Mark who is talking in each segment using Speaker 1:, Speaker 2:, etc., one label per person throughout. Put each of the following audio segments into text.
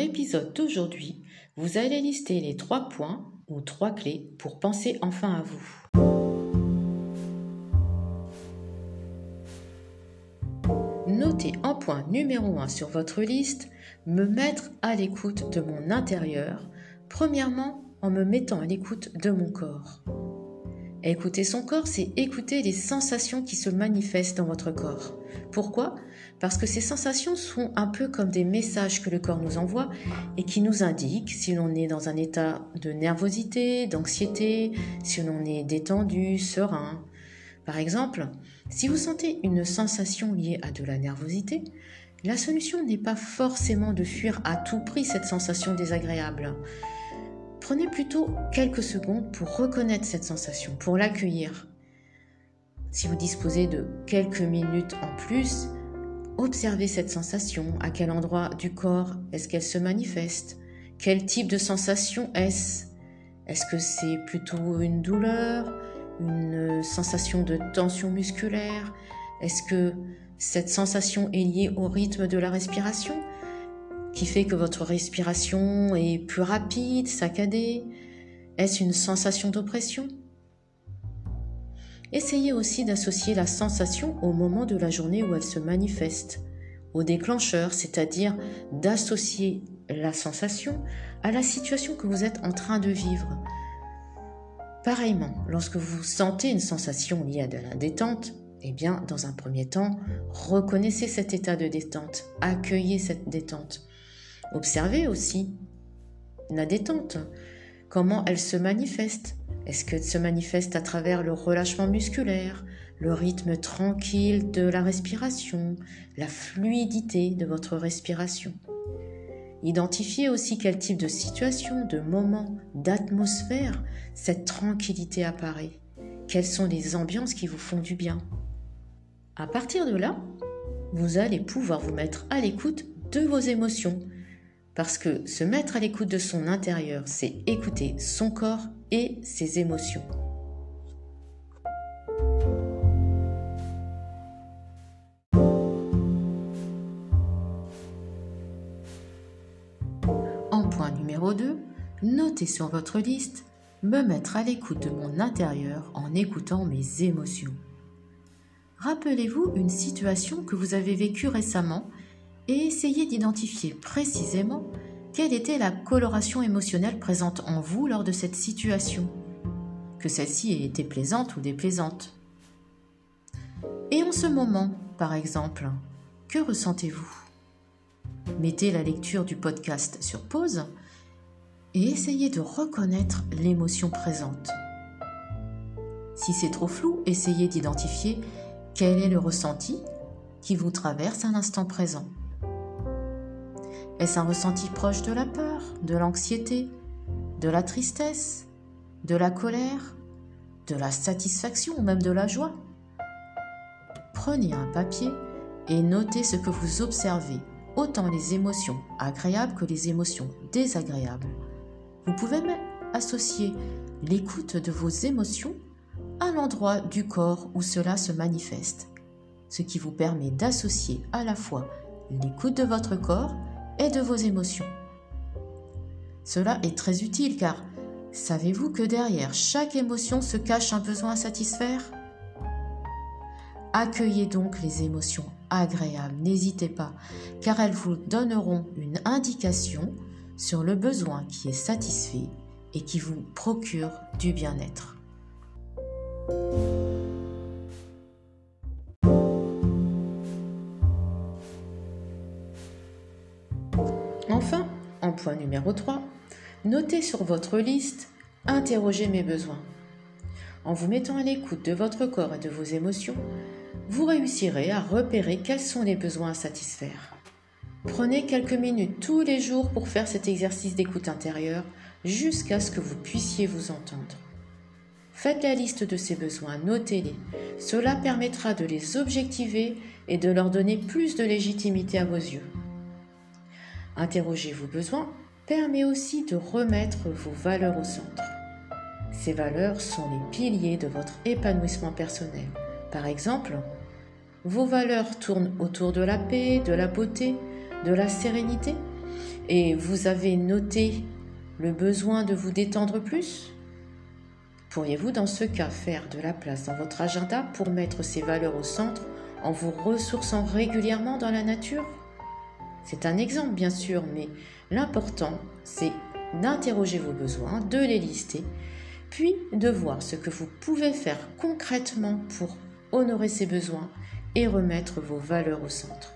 Speaker 1: l'épisode d'aujourd'hui, vous allez lister les trois points ou trois clés pour penser enfin à vous. Notez en point numéro 1 sur votre liste me mettre à l'écoute de mon intérieur, premièrement en me mettant à l'écoute de mon corps. Écouter son corps, c'est écouter les sensations qui se manifestent dans votre corps. Pourquoi? Parce que ces sensations sont un peu comme des messages que le corps nous envoie et qui nous indiquent si l'on est dans un état de nervosité, d'anxiété, si l'on est détendu, serein. Par exemple, si vous sentez une sensation liée à de la nervosité, la solution n'est pas forcément de fuir à tout prix cette sensation désagréable. Prenez plutôt quelques secondes pour reconnaître cette sensation, pour l'accueillir. Si vous disposez de quelques minutes en plus, observez cette sensation. À quel endroit du corps est-ce qu'elle se manifeste? Quel type de sensation est-ce? Est-ce que c'est plutôt une douleur Une sensation de tension musculaire? Est-ce que cette sensation est liée au rythme de la respiration qui fait que votre respiration est plus rapide, saccadée? Est-ce une sensation d'oppression? Essayez aussi d'associer la sensation au moment de la journée où elle se manifeste, au déclencheur, c'est-à-dire d'associer la sensation à la situation que vous êtes en train de vivre. Pareillement, lorsque vous sentez une sensation liée à de la détente, eh bien, dans un premier temps, reconnaissez cet état de détente, accueillez cette détente. Observez aussi la détente, comment elle se manifeste. Est-ce qu'elle se manifeste à travers le relâchement musculaire, le rythme tranquille de la respiration, la fluidité de votre respiration? Identifiez aussi quel type de situation, de moment, d'atmosphère cette tranquillité apparaît. Quelles sont les ambiances qui vous font du bien? À partir de là, vous allez pouvoir vous mettre à l'écoute de vos émotions. Parce que se mettre à l'écoute de son intérieur, c'est écouter son corps et ses émotions. En point numéro 2, notez sur votre liste me mettre à l'écoute de mon intérieur en écoutant mes émotions. Rappelez-vous une situation que vous avez vécue récemment et essayez d'identifier précisément quelle était la coloration émotionnelle présente en vous lors de cette situation, que celle-ci ait été plaisante ou déplaisante. Et en ce moment, par exemple, que ressentez-vous? Mettez la lecture du podcast sur pause et essayez de reconnaître l'émotion présente. Si c'est trop flou, essayez d'identifier quel est le ressenti qui vous traverse à l'instant présent. Est-ce un ressenti proche de la peur, de l'anxiété, de la tristesse, de la colère, de la satisfaction ou même de la joie? Prenez un papier et notez ce que vous observez, autant les émotions agréables que les émotions désagréables. Vous pouvez même associer l'écoute de vos émotions à l'endroit du corps où cela se manifeste, ce qui vous permet d'associer à la fois l'écoute de votre corps de vos émotions. Cela est très utile car savez-vous que derrière chaque émotion se cache un besoin à satisfaire? Accueillez donc les émotions agréables, n'hésitez pas, car elles vous donneront une indication sur le besoin qui est satisfait et qui vous procure du bien-être. Point numéro 3, notez sur votre liste Interrogez mes besoins. En vous mettant à l'écoute de votre corps et de vos émotions, vous réussirez à repérer quels sont les besoins à satisfaire. Prenez quelques minutes tous les jours pour faire cet exercice d'écoute intérieure jusqu'à ce que vous puissiez vous entendre. Faites la liste de ces besoins, notez-les. Cela permettra de les objectiver et de leur donner plus de légitimité à vos yeux. Interroger vos besoins permet aussi de remettre vos valeurs au centre. Ces valeurs sont les piliers de votre épanouissement personnel. Par exemple, vos valeurs tournent autour de la paix, de la beauté, de la sérénité, Et vous avez noté le besoin de vous détendre plus Pourriez-vous dans ce cas faire de la place dans votre agenda pour mettre ces valeurs au centre en vous ressourçant régulièrement dans la nature? C'est un exemple bien sûr, mais l'important c'est d'interroger vos besoins, de les lister, puis de voir ce que vous pouvez faire concrètement pour honorer ces besoins et remettre vos valeurs au centre.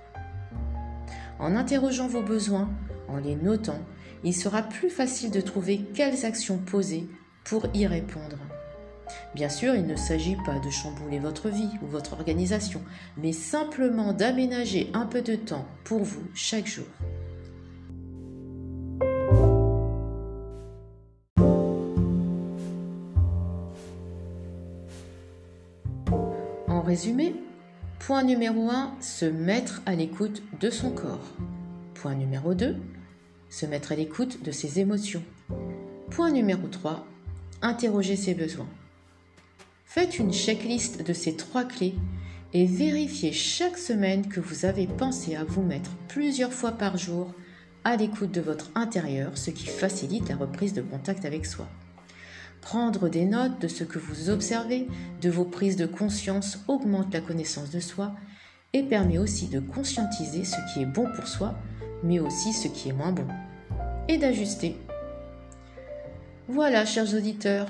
Speaker 1: En interrogeant vos besoins, en les notant, il sera plus facile de trouver quelles actions poser pour y répondre. Bien sûr, il ne s'agit pas de chambouler votre vie ou votre organisation, mais simplement d'aménager un peu de temps pour vous chaque jour. En résumé, point numéro 1, se mettre à l'écoute de son corps. Point numéro 2, se mettre à l'écoute de ses émotions. Point numéro 3, interroger ses besoins. Faites une checklist de ces trois clés et vérifiez chaque semaine que vous avez pensé à vous mettre plusieurs fois par jour à l'écoute de votre intérieur, ce qui facilite la reprise de contact avec soi. Prendre des notes de ce que vous observez, de vos prises de conscience augmente la connaissance de soi et permet aussi de conscientiser ce qui est bon pour soi, mais aussi ce qui est moins bon, et d'ajuster. Voilà, chers auditeurs,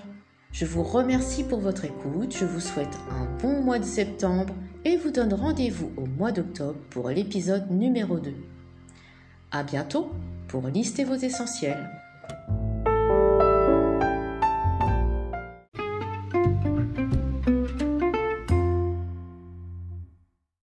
Speaker 1: je vous remercie pour votre écoute, je vous souhaite un bon mois de septembre et vous donne rendez-vous au mois d'octobre pour l'épisode numéro 2. À bientôt pour lister vos essentiels.